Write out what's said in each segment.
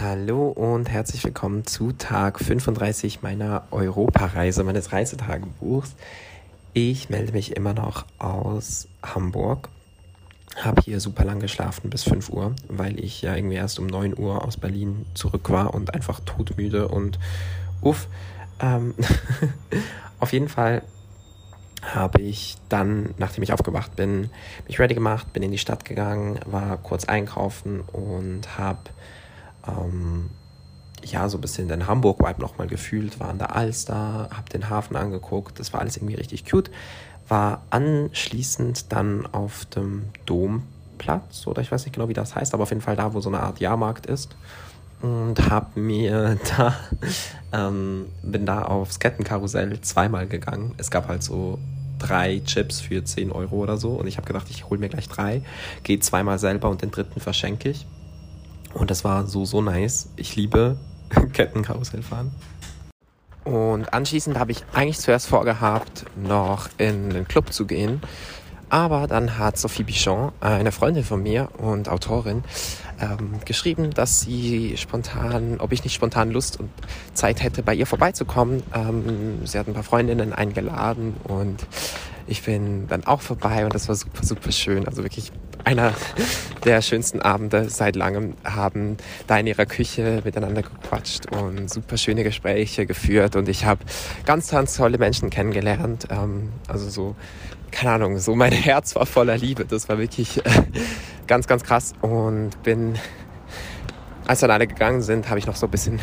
Hallo und herzlich willkommen zu Tag 35 meiner Europareise, meines Reisetagebuchs. Ich melde mich immer noch aus Hamburg. Habe hier super lang geschlafen bis 5 Uhr, weil ich ja irgendwie erst um 9 Uhr aus Berlin zurück war und einfach todmüde und uff. Ähm auf jeden Fall habe ich dann, nachdem ich aufgewacht bin, mich ready gemacht, bin in die Stadt gegangen, war kurz einkaufen und habe ähm, ja, so ein bisschen den Hamburg-Vibe nochmal gefühlt, war an der Alster, hab den Hafen angeguckt, das war alles irgendwie richtig cute. War anschließend dann auf dem Domplatz, oder ich weiß nicht genau, wie das heißt, aber auf jeden Fall da, wo so eine Art Jahrmarkt ist. Und hab mir da, ähm, bin da aufs Kettenkarussell zweimal gegangen. Es gab halt so drei Chips für 10 Euro oder so und ich habe gedacht, ich hole mir gleich drei, gehe zweimal selber und den dritten verschenke ich. Und das war so, so nice. Ich liebe Kettenkarussell fahren. Und anschließend habe ich eigentlich zuerst vorgehabt, noch in den Club zu gehen. Aber dann hat Sophie Bichon, eine Freundin von mir und Autorin, ähm, geschrieben, dass sie spontan, ob ich nicht spontan Lust und Zeit hätte, bei ihr vorbeizukommen. Ähm, sie hat ein paar Freundinnen eingeladen und ich bin dann auch vorbei und das war super, super schön. Also wirklich einer der schönsten Abende seit langem, haben da in ihrer Küche miteinander gequatscht und super schöne Gespräche geführt und ich habe ganz, ganz tolle Menschen kennengelernt. Ähm, also so, keine Ahnung, so mein Herz war voller Liebe. Das war wirklich äh, ganz, ganz krass und bin, als dann alle gegangen sind, habe ich noch so ein bisschen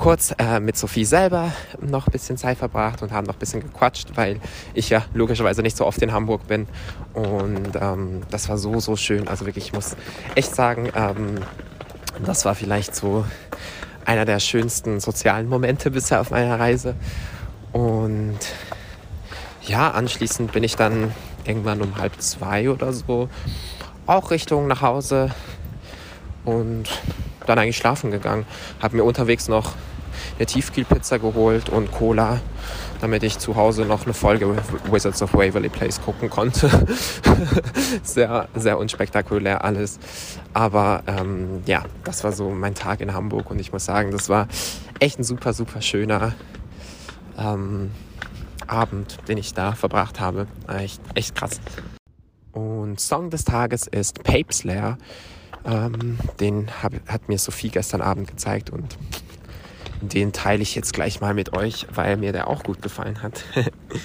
kurz äh, mit Sophie selber noch ein bisschen Zeit verbracht und haben noch ein bisschen gequatscht, weil ich ja logischerweise nicht so oft in Hamburg bin. Und ähm, das war so, so schön. Also wirklich, ich muss echt sagen, ähm, das war vielleicht so einer der schönsten sozialen Momente bisher auf meiner Reise. Und ja, anschließend bin ich dann irgendwann um halb zwei oder so auch Richtung nach Hause und dann eigentlich schlafen gegangen. Habe mir unterwegs noch eine Tiefkühlpizza geholt und Cola, damit ich zu Hause noch eine Folge Wizards of Waverly Place gucken konnte. sehr, sehr unspektakulär alles. Aber ähm, ja, das war so mein Tag in Hamburg und ich muss sagen, das war echt ein super, super schöner ähm, Abend, den ich da verbracht habe. Echt, echt krass. Und Song des Tages ist Pape Slayer. Ähm, den hab, hat mir Sophie gestern Abend gezeigt und den teile ich jetzt gleich mal mit euch, weil mir der auch gut gefallen hat.